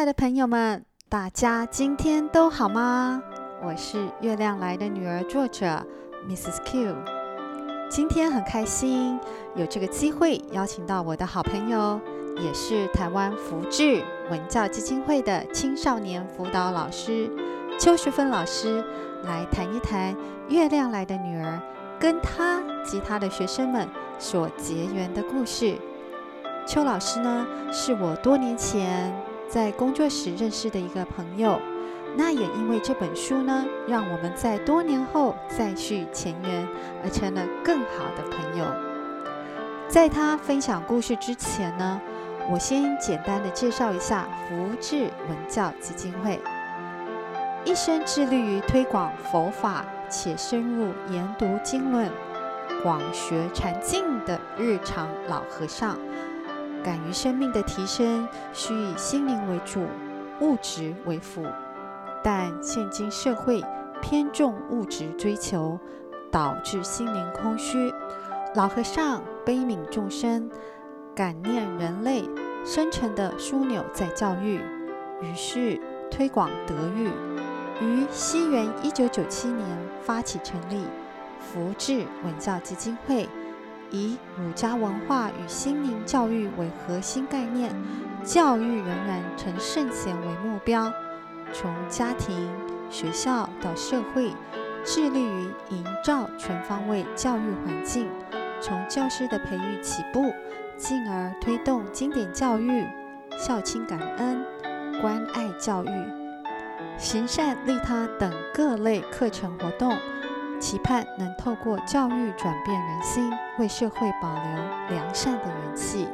亲爱的朋友们，大家今天都好吗？我是月亮来的女儿，作者 Mrs. Q。今天很开心有这个机会邀请到我的好朋友，也是台湾福智文教基金会的青少年辅导老师邱淑芬老师来谈一谈月亮来的女儿跟她及她的学生们所结缘的故事。邱老师呢，是我多年前在工作时认识的一个朋友。那也因为这本书呢，让我们在多年后再续前缘，而成了更好的朋友。在他分享故事之前呢，我先简单的介绍一下福智文教基金会。一生致力于推广佛法且深入研读经论、广学禅境的日常老和尚。敢于生命的提升，需以心灵为主，物质为辅。但现今社会偏重物质追求，导致心灵空虚。老和尚悲悯众生，感念人类深沉的枢纽在教育，于是推广德育。于西元一九九七年发起成立福智文教基金会。以儒家文化与心灵教育为核心概念，教育人人成圣贤为目标，从家庭、学校到社会，致力于营造全方位教育环境，从教师的培育起步，进而推动经典教育、孝亲感恩、关爱教育、行善利他等各类课程活动。期盼能透过教育转变人心，为社会保留良善的元气。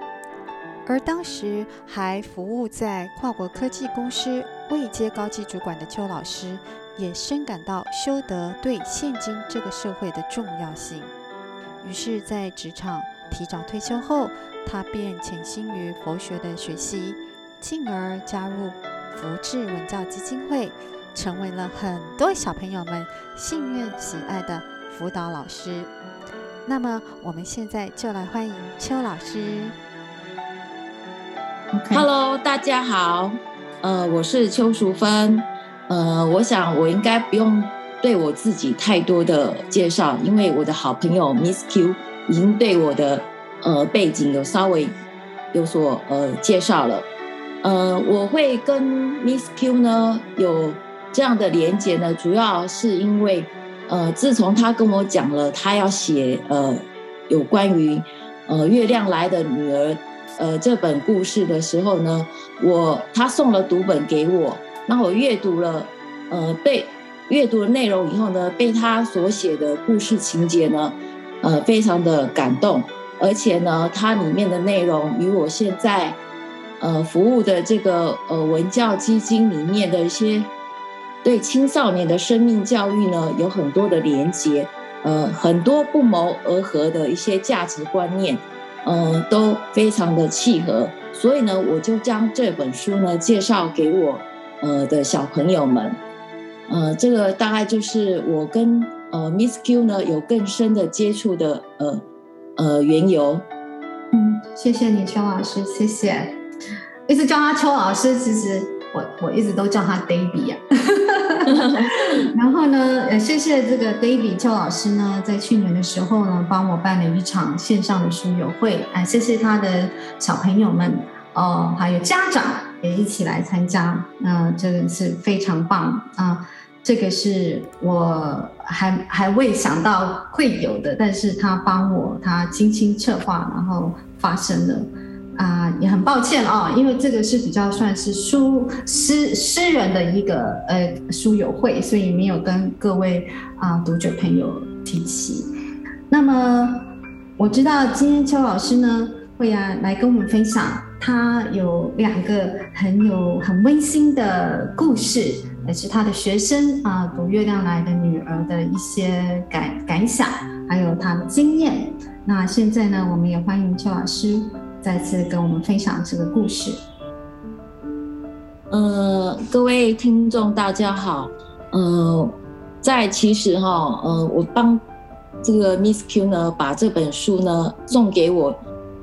而当时还服务在跨国科技公司未接高级主管的邱老师，也深感到修德对现今这个社会的重要性。于是，在职场提早退休后，他便潜心于佛学的学习，进而加入福智文教基金会。成为了很多小朋友们信任喜爱的辅导老师。那么，我们现在就来欢迎邱老师。Hello，大家好，呃，我是邱淑芬。呃，我想我应该不用对我自己太多的介绍，因为我的好朋友 Miss Q 已经对我的呃背景有稍微有所呃介绍了。呃，我会跟 Miss Q 呢有。这样的连结呢，主要是因为，呃，自从他跟我讲了他要写呃有关于呃月亮来的女儿呃这本故事的时候呢，我他送了读本给我，那我阅读了呃被阅读的内容以后呢，被他所写的故事情节呢，呃非常的感动，而且呢，它里面的内容与我现在呃服务的这个呃文教基金里面的一些。对青少年的生命教育呢，有很多的连结，呃，很多不谋而合的一些价值观念，呃，都非常的契合。所以呢，我就将这本书呢介绍给我呃的小朋友们，呃，这个大概就是我跟呃 Miss Q 呢有更深的接触的呃呃缘由。嗯，谢谢你，邱老师，谢谢。一直叫他邱老师，其实我我一直都叫他 David 呀、啊。然后呢，呃，谢谢这个 David 邱老师呢，在去年的时候呢，帮我办了一场线上的书友会，哎，谢谢他的小朋友们哦，还有家长也一起来参加，那这个是非常棒啊，这个是我还还未想到会有的，但是他帮我，他精心策划，然后发生了。啊、也很抱歉啊、哦，因为这个是比较算是书私私人的一个呃书友会，所以没有跟各位啊、读者朋友提起。那么我知道今天邱老师呢会啊来跟我们分享，他有两个很有很温馨的故事，也是他的学生啊、读《月亮来的女儿》的一些感感想，还有他的经验。那现在呢，我们也欢迎邱老师。再次跟我们分享这个故事。呃，各位听众大家好。呃，在其实哈，呃，我帮这个 Miss Q 呢把这本书呢送给我，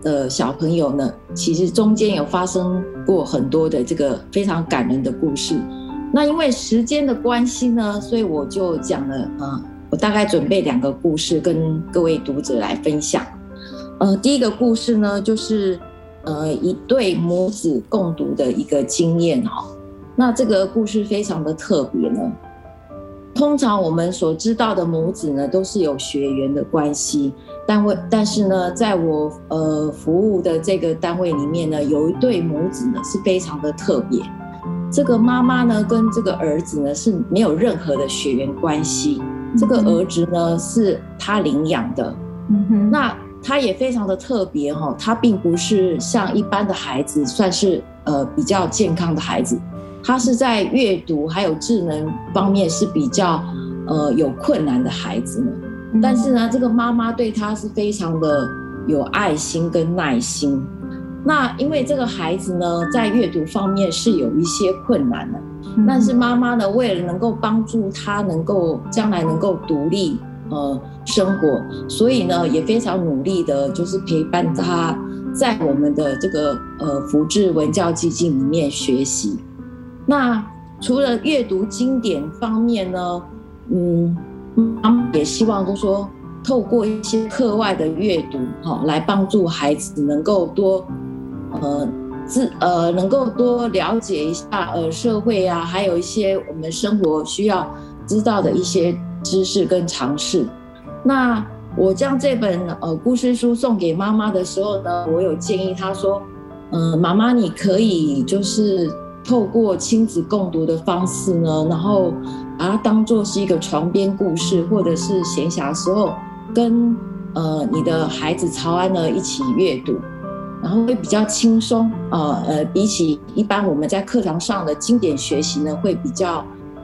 的小朋友呢，其实中间有发生过很多的这个非常感人的故事。那因为时间的关系呢，所以我就讲了，呃，我大概准备两个故事跟各位读者来分享。呃，第一个故事呢，就是呃一对母子共读的一个经验哈。那这个故事非常的特别呢。通常我们所知道的母子呢，都是有血缘的关系。单位，但是呢，在我呃服务的这个单位里面呢，有一对母子呢是非常的特别。这个妈妈呢跟这个儿子呢是没有任何的血缘关系。这个儿子呢是他领养的。嗯哼。那他也非常的特别哈，他并不是像一般的孩子，算是呃比较健康的孩子。他是在阅读还有智能方面是比较呃有困难的孩子呢。但是呢，这个妈妈对他是非常的有爱心跟耐心。那因为这个孩子呢，在阅读方面是有一些困难的，但是妈妈呢，为了能够帮助他能够将来能够独立呃生活，所以呢，也非常努力的，就是陪伴他在我们的这个呃福智文教基金里面学习。那除了阅读经典方面呢，嗯。妈妈也希望，就说，透过一些课外的阅读，哈，来帮助孩子能够多，呃，自呃，能够多了解一下呃社会啊，还有一些我们生活需要知道的一些知识跟尝试。那我将这本呃故事书送给妈妈的时候呢，我有建议她说，嗯、呃，妈妈你可以就是。透过亲子共读的方式呢，然后把它当做是一个床边故事，或者是闲暇时候跟呃你的孩子曹安呢一起阅读，然后会比较轻松啊呃，比起一般我们在课堂上的经典学习呢，会比较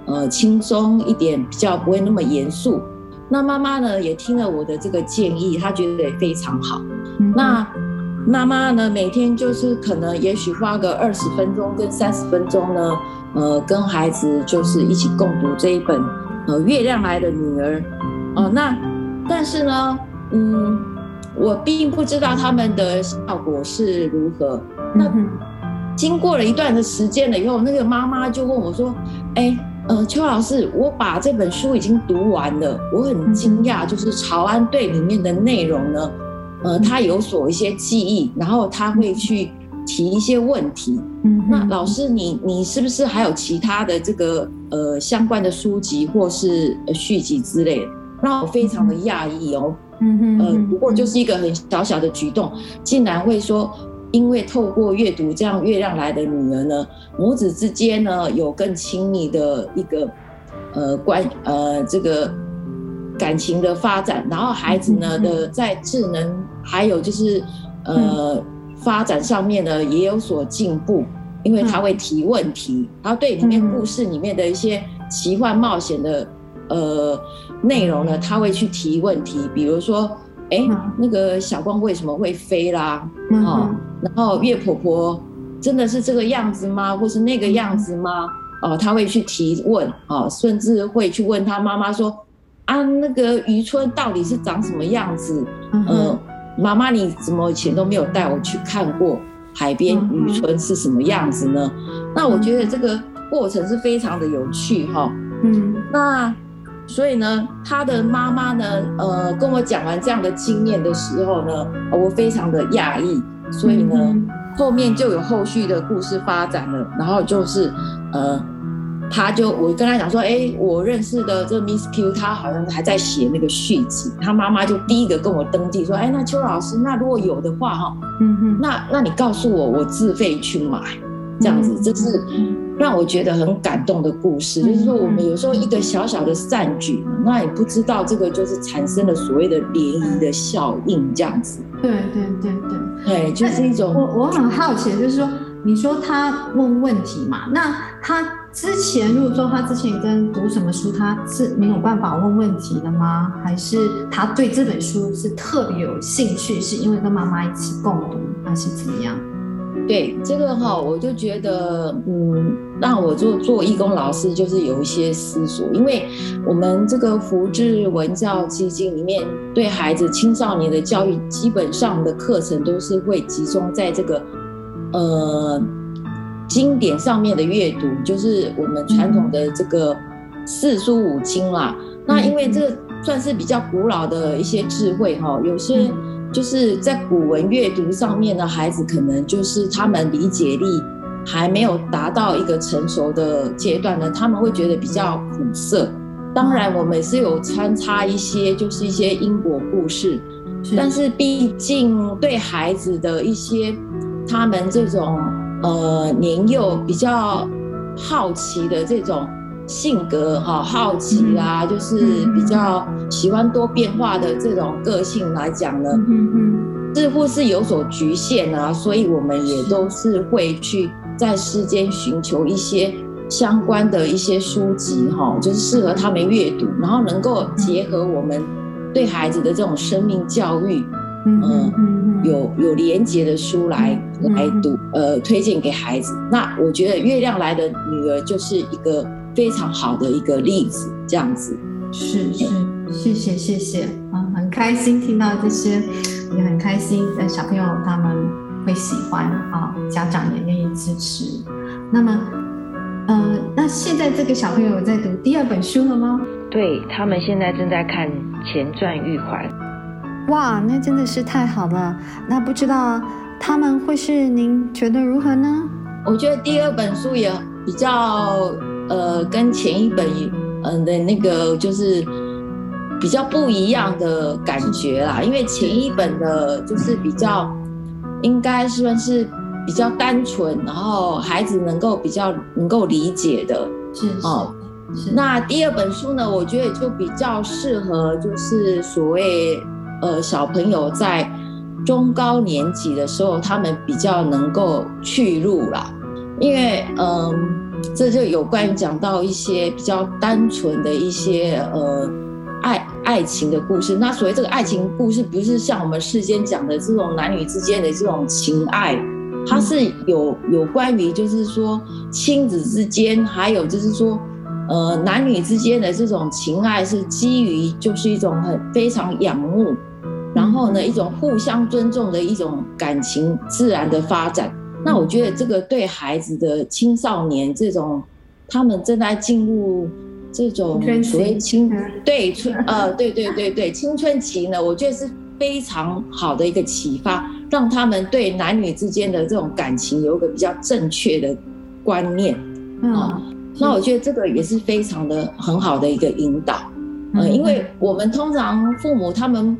呃轻松一点，比较不会那么严肃。那妈妈呢也听了我的这个建议，她觉得也非常好。嗯、那。妈妈呢，每天就是可能也许花个二十分钟跟三十分钟呢，呃，跟孩子就是一起共读这一本呃《月亮来的女儿》哦、呃。那但是呢，嗯，我并不知道他们的效果是如何。那经过了一段的时间了以后，那个妈妈就问我说：“哎，呃，邱老师，我把这本书已经读完了，我很惊讶，就是朝安队里面的内容呢。”呃，他有所一些记忆，然后他会去提一些问题。嗯，那老师你，你你是不是还有其他的这个呃相关的书籍或是续集之类的？让我非常的讶异哦。嗯哼，呃，不过就是一个很小小的举动，竟然会说，因为透过阅读这样月亮来的女儿呢，母子之间呢有更亲密的一个呃关呃这个。感情的发展，然后孩子呢的在智能还有就是呃发展上面呢也有所进步，因为他会提问题，然后对里面故事里面的一些奇幻冒险的呃内容呢，他会去提问题，比如说，哎，那个小光为什么会飞啦？哦，然后月婆婆真的是这个样子吗？或是那个样子吗？哦，他会去提问哦，甚至会去问他妈妈说。啊，那个渔村到底是长什么样子？嗯、呃，妈妈，你怎么以前都没有带我去看过海边渔村是什么样子呢？嗯、那我觉得这个过程是非常的有趣哈。嗯，那所以呢，他的妈妈呢，呃，跟我讲完这样的经验的时候呢，我非常的讶异，所以呢，嗯、后面就有后续的故事发展了，然后就是呃。他就我跟他讲说，哎、欸，我认识的这个 Miss Q，他好像还在写那个续集。他妈妈就第一个跟我登记说，哎、欸，那邱老师，那如果有的话哈，嗯哼，那那你告诉我，我自费去买，这样子，这是让我觉得很感动的故事。就是说，我们有时候一个小小的善举，那也不知道这个就是产生了所谓的涟漪的效应，这样子。对对对对，对，就是一种。我我很好奇，就是说，你说他问问题嘛，那他。之前，如果说他之前跟读什么书，他是没有办法问问题的吗？还是他对这本书是特别有兴趣，是因为跟妈妈一起共读，还是怎么样？对这个哈，我就觉得，嗯，让我做做义工老师，就是有一些思索，因为我们这个福智文教基金里面，对孩子青少年的教育，基本上的课程都是会集中在这个，呃，经典上面的阅读，就是我们传统的这个四书五经啦。那因为这算是比较古老的一些智慧哈，有些。就是在古文阅读上面的孩子，可能就是他们理解力还没有达到一个成熟的阶段呢，他们会觉得比较苦涩。当然，我们也是有穿插一些，就是一些因果故事，但是毕竟对孩子的一些他们这种呃年幼比较好奇的这种。性格哈好奇啊，就是比较喜欢多变化的这种个性来讲呢，似乎是有所局限啊，所以我们也都是会去在世间寻求一些相关的一些书籍哈，就是适合他们阅读，然后能够结合我们对孩子的这种生命教育，嗯，有有连结的书来来读，呃，推荐给孩子。那我觉得月亮来的女儿就是一个。非常好的一个例子，这样子是是，谢谢谢谢啊，很开心听到这些，也很开心，呃，小朋友他们会喜欢啊，家长也愿意支持。那么，呃，那现在这个小朋友在读第二本书了吗？对，他们现在正在看《前传玉环》。哇，那真的是太好了。那不知道他们会是您觉得如何呢？我觉得第二本书也比较。呃，跟前一本嗯的那个就是比较不一样的感觉啦，因为前一本的就是比较应该算是比较单纯，然后孩子能够比较能够理解的，是哦。那第二本书呢，我觉得就比较适合就是所谓呃小朋友在中高年级的时候，他们比较能够去入啦，因为嗯。这就有关于讲到一些比较单纯的一些呃爱爱情的故事。那所谓这个爱情故事，不是像我们世间讲的这种男女之间的这种情爱，它是有有关于就是说亲子之间，还有就是说呃男女之间的这种情爱是基于就是一种很非常仰慕，然后呢一种互相尊重的一种感情自然的发展。那我觉得这个对孩子的青少年这种，他们正在进入这种所谓青对春呃对对对对青春期呢，我觉得是非常好的一个启发，让他们对男女之间的这种感情有一个比较正确的观念啊。那我觉得这个也是非常的很好的一个引导，呃，因为我们通常父母他们。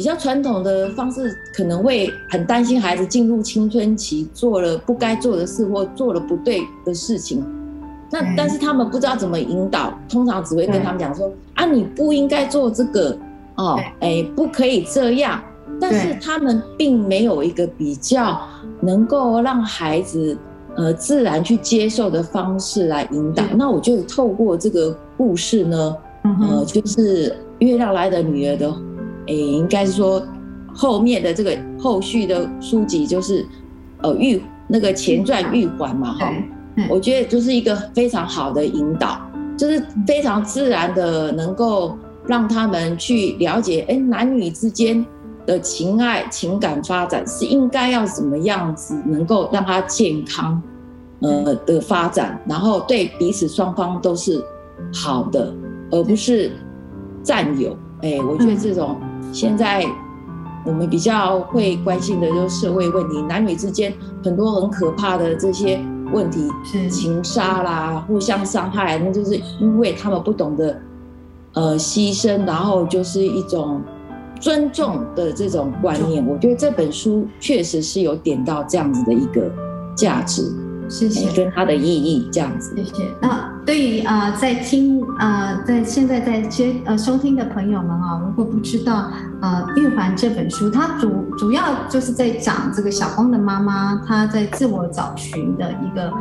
比较传统的方式可能会很担心孩子进入青春期做了不该做的事或做了不对的事情，那但是他们不知道怎么引导，通常只会跟他们讲说啊，你不应该做这个哦，哎，不可以这样。但是他们并没有一个比较能够让孩子呃自然去接受的方式来引导。那我就透过这个故事呢，呃，就是月亮来的女儿的。诶，应该是说后面的这个后续的书籍就是，呃，玉那个前传玉环嘛，哈，我觉得就是一个非常好的引导，就是非常自然的能够让他们去了解，哎，男女之间的情爱情感发展是应该要怎么样子，能够让他健康，呃的发展，然后对彼此双方都是好的，而不是占有。哎，我觉得这种。现在我们比较会关心的就是社会问题，男女之间很多很可怕的这些问题，是情杀啦、互相伤害，那就是因为他们不懂得呃牺牲，然后就是一种尊重的这种观念。我觉得这本书确实是有点到这样子的一个价值。谢谢，跟它的意义这样子。谢谢。那对于啊、在听啊、在现在在接呃收听的朋友们啊，如果不知道啊，《玉环》这本书，它主主要就是在讲这个小光的妈妈，她在自我找寻的一个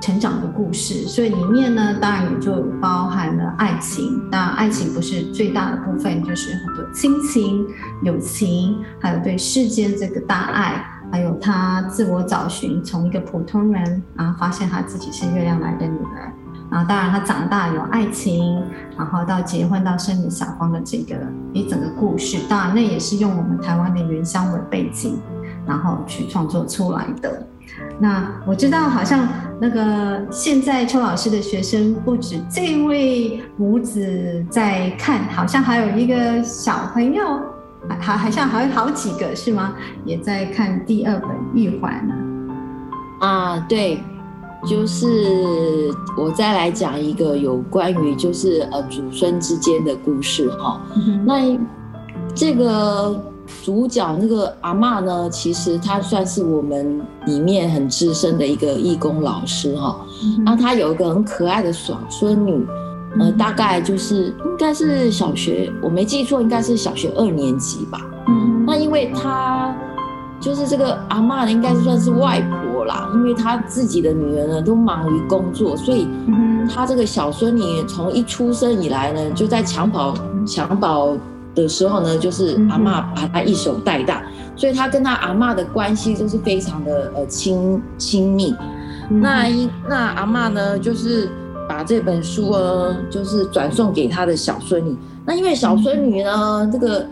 成长的故事。所以里面呢，当然也就包含了爱情。当然，爱情不是最大的部分，就是很多亲情、友情，还有对世间这个大爱。还有他自我找寻，从一个普通人啊，发现他自己是月亮来的女儿。然后当然他长大有爱情，然后到结婚到生女小芳的这个一整个故事，当然那也是用我们台湾的原乡为背景，然后去创作出来的。那我知道，好像那个现在邱老师的学生不止这位母子在看，好像还有一个小朋友，还好像还有好几个是吗？也在看第二本《玉环》呢。啊，对，就是我再来讲一个有关于就是呃祖孙之间的故事哈。嗯、那这个。主角那个阿嬷呢，其实她算是我们里面很资深的一个义工老师哈。那、她有一个很可爱的小孙女，呃，大概就是应该是小学，我没记错，应该是小学二年级吧。嗯，那因为她就是这个阿嬷呢，应该算是外婆啦，因为她自己的女儿呢都忙于工作，所以她这个小孙女从一出生以来呢，就在襁褓襁褓。的时候呢，就是阿嬷把她一手带大，所以她跟她阿嬷的关系就是非常的呃亲亲密。那一那阿嬷呢，就是把这本书呢，就是转送给她的小孙女。那因为小孙女呢，这个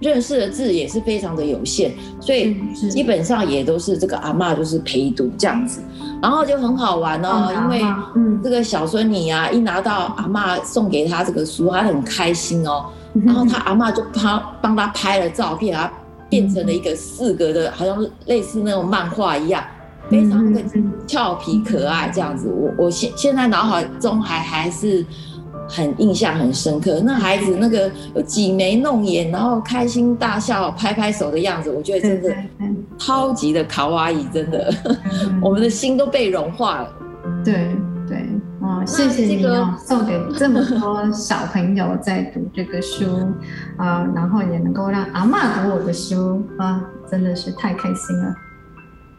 认识的字也是非常的有限，所以基本上也都是这个阿嬷就是陪读这样子。然后就很好玩哦，嗯、因为这个小孙女啊，一拿到阿嬷送给他这个书，他很开心哦。然后他阿嬷就帮帮他拍了照片，啊变成了一个四格的，好像是类似那种漫画一样，非常的俏皮可爱这样子。我我现现在脑海中还还是很印象很深刻。那孩子那个挤眉弄眼，然后开心大笑，拍拍手的样子，我觉得真的超级的卡哇伊，真的，我们的心都被融化了。对。谢谢你哦，送给这么多小朋友在读这个书 啊，然后也能够让阿嬷读我的书啊，真的是太开心了。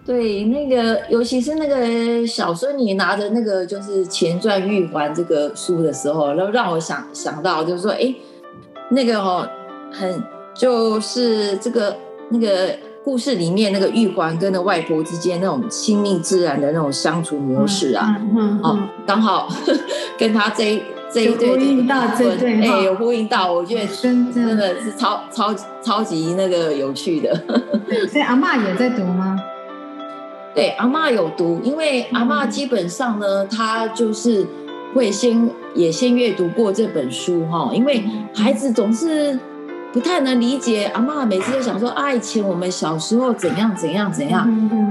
对，那个尤其是那个小孙女拿着那个就是《前传玉环》这个书的时候，然后让我想想到就是说，哎，那个哦，很就是这个那个。故事里面那个玉环跟那外婆之间那种亲密自然的那种相处模式啊，嗯嗯嗯、哦，刚好 跟他这一这一对，对，哎，有呼应到，我觉得真的是超超超级那个有趣的。所以阿嬷也在读吗？对，阿嬷有读，因为阿嬷基本上呢，她就是会先也先阅读过这本书哈，因为孩子总是。不太能理解，阿嬷每次都想说，啊，以前我们小时候怎样怎样怎样。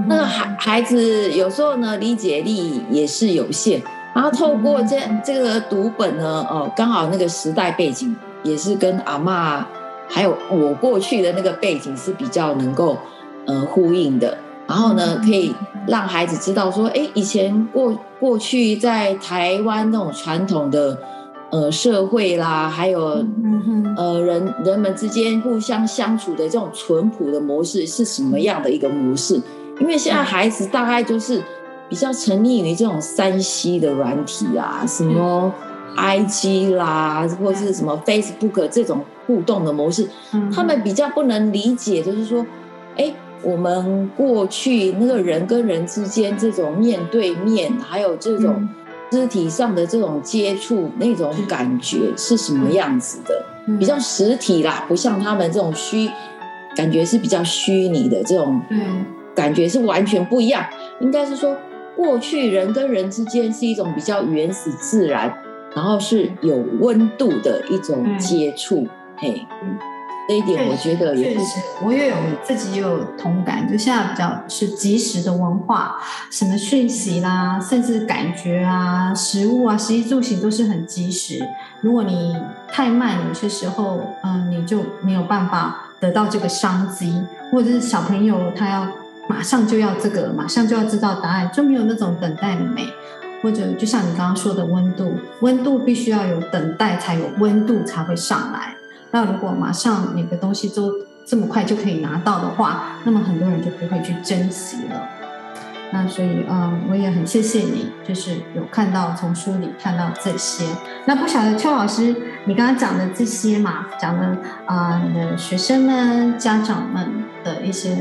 那个孩孩子有时候呢，理解力也是有限。然后透过这这个读本呢，哦，刚好那个时代背景也是跟阿嬷还有我过去的那个背景是比较能够呃呼应的。然后呢，可以让孩子知道说，哎，以前过过去在台湾那种传统的。呃，社会啦，还有呃人人们之间互相相处的这种淳朴的模式是什么样的一个模式？因为现在孩子大概就是比较沉溺于这种三 C 的软体啊，什么 IG 啦，或是什么 Facebook 这种互动的模式，他们比较不能理解，就是说，哎，我们过去那个人跟人之间这种面对面，还有这种。肢体上的这种接触，那种感觉是什么样子的？比较实体啦，不像他们这种虚，感觉是比较虚拟的这种，感觉是完全不一样。应该是说，过去人跟人之间是一种比较原始自然，然后是有温度的一种接触，嘿。这一点我觉得也是，我也有自己也有同感。就现在比较是即时的文化，什么讯息啦，甚至感觉啊、食物啊、食衣住行都是很及时。如果你太慢，有些时候，嗯，你就没有办法得到这个商机，或者是小朋友他要马上就要这个，马上就要知道答案，就没有那种等待的美。或者就像你刚刚说的温度，温度必须要有等待，才有温度才会上来。那如果马上每个东西都这么快就可以拿到的话，那么很多人就不会去珍惜了。那所以，嗯，我也很谢谢你，就是有看到从书里看到这些。那不晓得邱老师，你刚刚讲的这些嘛，讲的啊，你的学生们、家长们的一些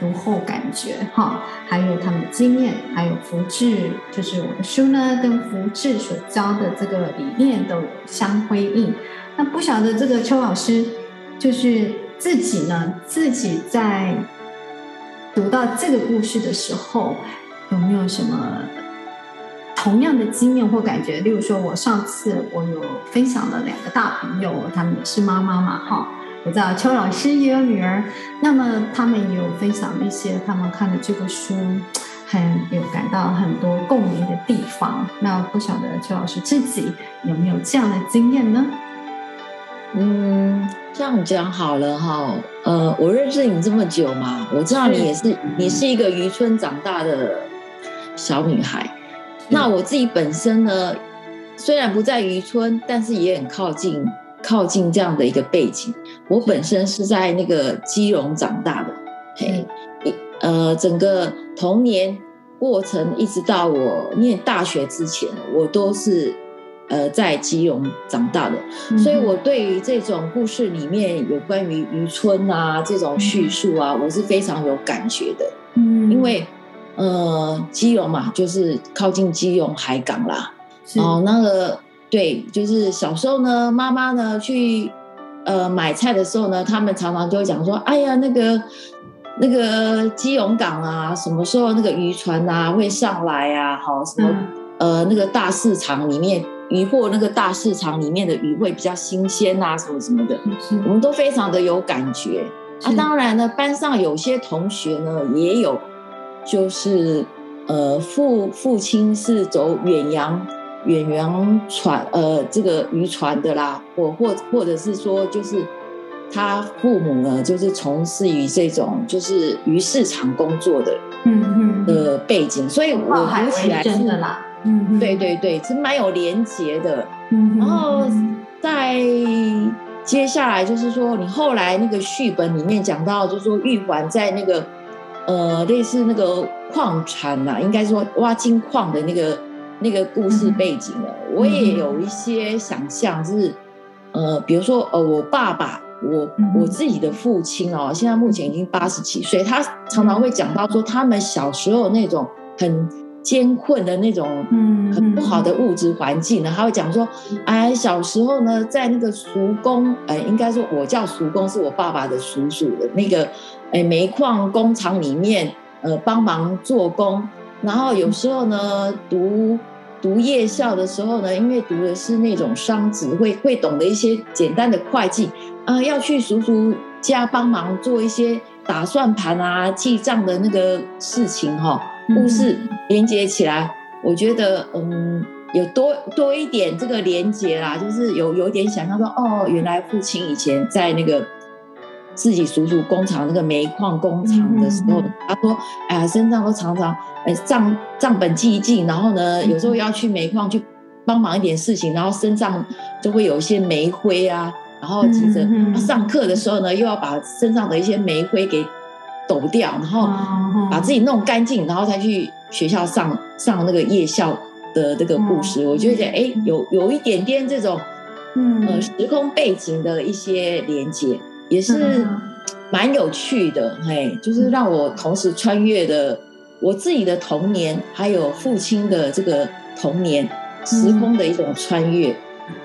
读后感觉哈，还有他们的经验，还有福智，就是我的书呢，跟福智所教的这个理念都相辉映。那不晓得这个邱老师，就是自己呢，自己在读到这个故事的时候，有没有什么同样的经验或感觉？例如说，我上次我有分享了两个大朋友，他们也是妈妈嘛，哈。我知道邱老师也有女儿，那么他们也有分享一些他们看的这个书，很有感到很多共鸣的地方。那不晓得邱老师自己有没有这样的经验呢？嗯，这样讲好了哈。呃，我认识你这么久嘛，我知道你也是，是你是一个渔村长大的小女孩。那我自己本身呢，虽然不在渔村，但是也很靠近。靠近这样的一个背景，我本身是在那个基隆长大的，嘿，呃，整个童年过程一直到我念大学之前，我都是呃在基隆长大的，嗯、所以我对于这种故事里面有关于渔村啊这种叙述啊，我是非常有感觉的，嗯，因为呃基隆嘛，就是靠近基隆海港啦，哦，那个。对，就是小时候呢，妈妈呢去呃买菜的时候呢，他们常常就会讲说：“哎呀，那个那个基隆港啊，什么时候那个渔船啊会上来啊？好，什么、嗯、呃那个大市场里面渔货那个大市场里面的鱼会比较新鲜啊，什么什么的，嗯、我们都非常的有感觉。啊，当然呢，班上有些同学呢也有，就是呃父父亲是走远洋。远洋船，呃，这个渔船的啦，或或或者是说，就是他父母呢，就是从事于这种就是鱼市场工作的，嗯嗯的背景，所以我读起来是，嗯，对对对，是蛮有连结的。嗯，然后在接下来就是说，你后来那个续本里面讲到，就是说玉环在那个呃，类似那个矿产呐，应该说挖金矿的那个。那个故事背景呢，我也有一些想象，就是，呃，比如说，呃，我爸爸，我我自己的父亲哦，现在目前已经八十几岁，他常常会讲到说，他们小时候那种很艰困的那种，嗯很不好的物质环境呢，他会讲说，哎，小时候呢，在那个叔公，哎，应该说我叫叔公，是我爸爸的叔叔的那个，哎，煤矿工厂里面，呃，帮忙做工，然后有时候呢，读。读夜校的时候呢，因为读的是那种商职，会会懂得一些简单的会计啊、呃，要去叔叔家帮忙做一些打算盘啊、记账的那个事情哈、哦。故事连接起来，我觉得嗯，有多多一点这个连接啦，就是有有点想象说，哦，原来父亲以前在那个。自己叔叔工厂那个煤矿工厂的时候，嗯、他说：“哎呀，身上都常常哎账账本记一记，然后呢，有时候要去煤矿去帮忙一点事情，然后身上就会有一些煤灰啊，然后急着他上课的时候呢，又要把身上的一些煤灰给抖掉，然后把自己弄干净，然后再去学校上上那个夜校的这个故事。我觉得哎，有有一点点这种呃时空背景的一些连接。”也是蛮有趣的，嘿，就是让我同时穿越的我自己的童年，还有父亲的这个童年时空的一种穿越，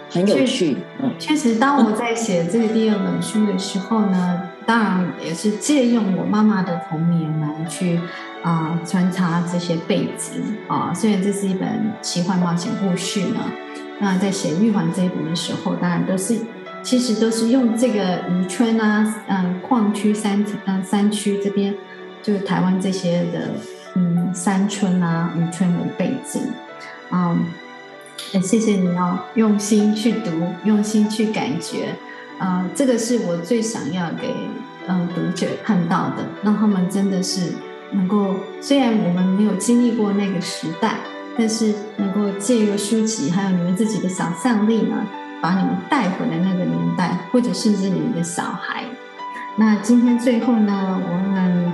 很有趣。嗯，确实，当我在写这个第二本书的时候呢，当然也是借用我妈妈的童年来去啊、呃、穿插这些背景啊。虽然这是一本奇幻冒险故事呢，那在写玉环这一本的时候，当然都是。其实都是用这个渔村啊，嗯，矿区山嗯山区这边，就是台湾这些的嗯山村啊渔村为背景，嗯，也谢谢你哦，用心去读，用心去感觉，嗯，这个是我最想要给嗯读者看到的，让他们真的是能够，虽然我们没有经历过那个时代，但是能够借由书籍还有你们自己的想象力呢。把你们带回来那，或者甚至你们的小孩。那今天最后呢，我们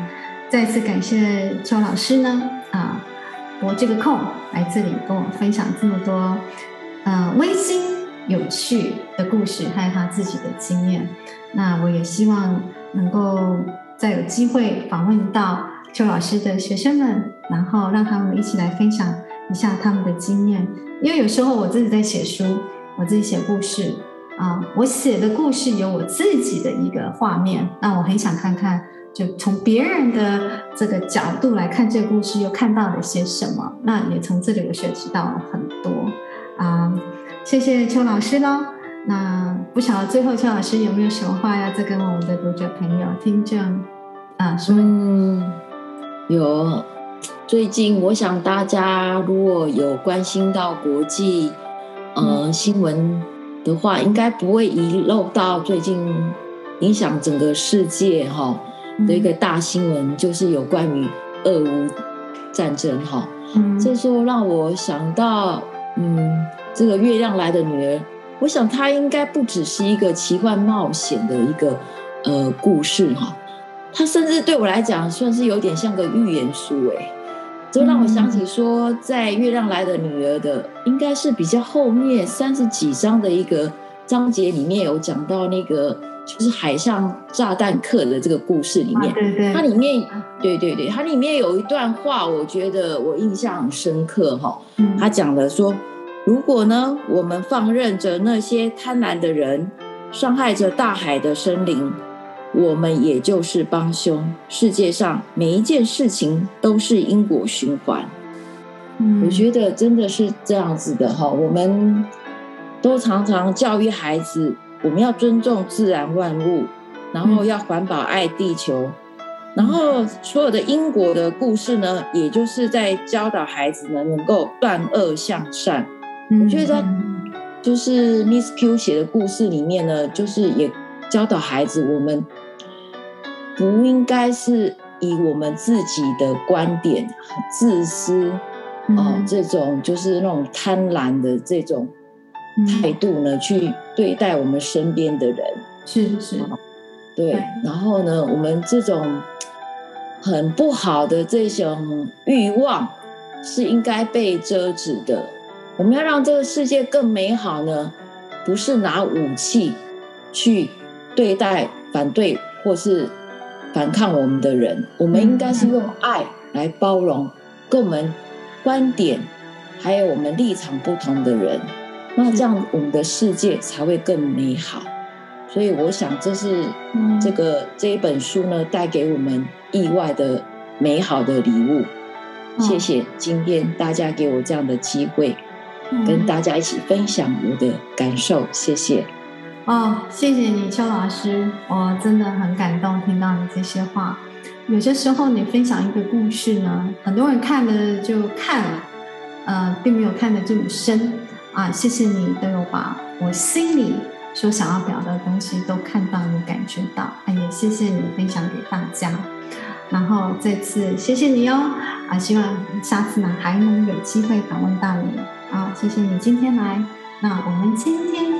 再次感谢邱老师呢，啊，拨这个空来这里跟我分享这么多，呃，温馨有趣的故事，还有他自己的经验。那我也希望能够再有机会访问到邱老师的学生们，然后让他们一起来分享一下他们的经验。因为有时候我自己在写书，我自己写故事啊，我写的故事有我自己的一个画面，那我很想看看。就从别人的这个角度来看这个故事，又看到了些什么？那也从这里我学习到了很多啊！谢谢邱老师喽。那不晓得最后邱老师有没有什么话要再跟我们的读者朋友、听众啊说？嗯，有。最近我想大家如果有关心到国际呃、嗯、新闻的话，应该不会遗漏到最近影响整个世界哈。哦的一个大新闻就是有关于俄乌战争哈，嗯，这时候让我想到，嗯，这个月亮来的女儿，我想它应该不只是一个奇幻冒险的一个呃故事哈，它甚至对我来讲算是有点像个寓言书哎，这让我想起说，在月亮来的女儿的应该是比较后面三十几章的一个章节里面有讲到那个。就是海上炸弹客的这个故事里面，啊、对对，它里面，对对对，它里面有一段话，我觉得我印象很深刻哈。他讲的说，如果呢，我们放任着那些贪婪的人伤害着大海的生灵，我们也就是帮凶。世界上每一件事情都是因果循环。嗯，我觉得真的是这样子的哈。我们都常常教育孩子。我们要尊重自然万物，然后要环保、爱地球，然后所有的因果的故事呢，也就是在教导孩子呢，能够断恶向善。我觉得在就是 Miss Q 写的故事里面呢，就是也教导孩子，我们不应该是以我们自己的观点很自私哦，这种就是那种贪婪的这种。态度呢，去对待我们身边的人，是是，对。然后呢，我们这种很不好的这种欲望是应该被遮止的。我们要让这个世界更美好呢，不是拿武器去对待反对或是反抗我们的人，我们应该是用爱来包容跟我们观点还有我们立场不同的人。那这样，我们的世界才会更美好。所以，我想这是这个、嗯、这一本书呢，带给我们意外的美好的礼物。哦、谢谢今天大家给我这样的机会，嗯、跟大家一起分享我的感受。谢谢。哦，谢谢你，邱老师，我真的很感动，听到你这些话。有些时候，你分享一个故事呢，很多人看了就看了，呃，并没有看得这么深。啊，谢谢你都有把我心里所想要表达的东西都看到，你感觉到，哎，也谢谢你分享给大家。然后这次谢谢你哦，啊，希望下次呢还能有机会访问到你。啊，谢谢你今天来，那我们今天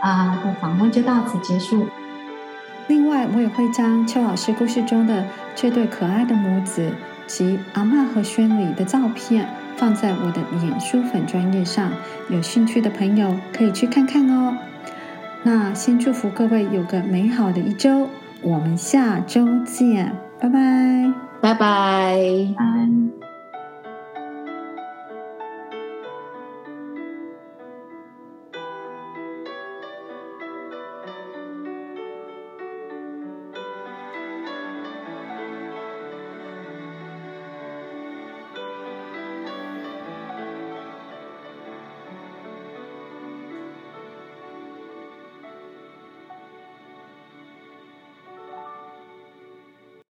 啊的访问就到此结束。另外，我也会将邱老师故事中的这对可爱的母子及阿嬷和轩里的照片。放在我的脸书粉专页上，有兴趣的朋友可以去看看哦。那先祝福各位有个美好的一周，我们下周见，拜拜，拜拜，拜。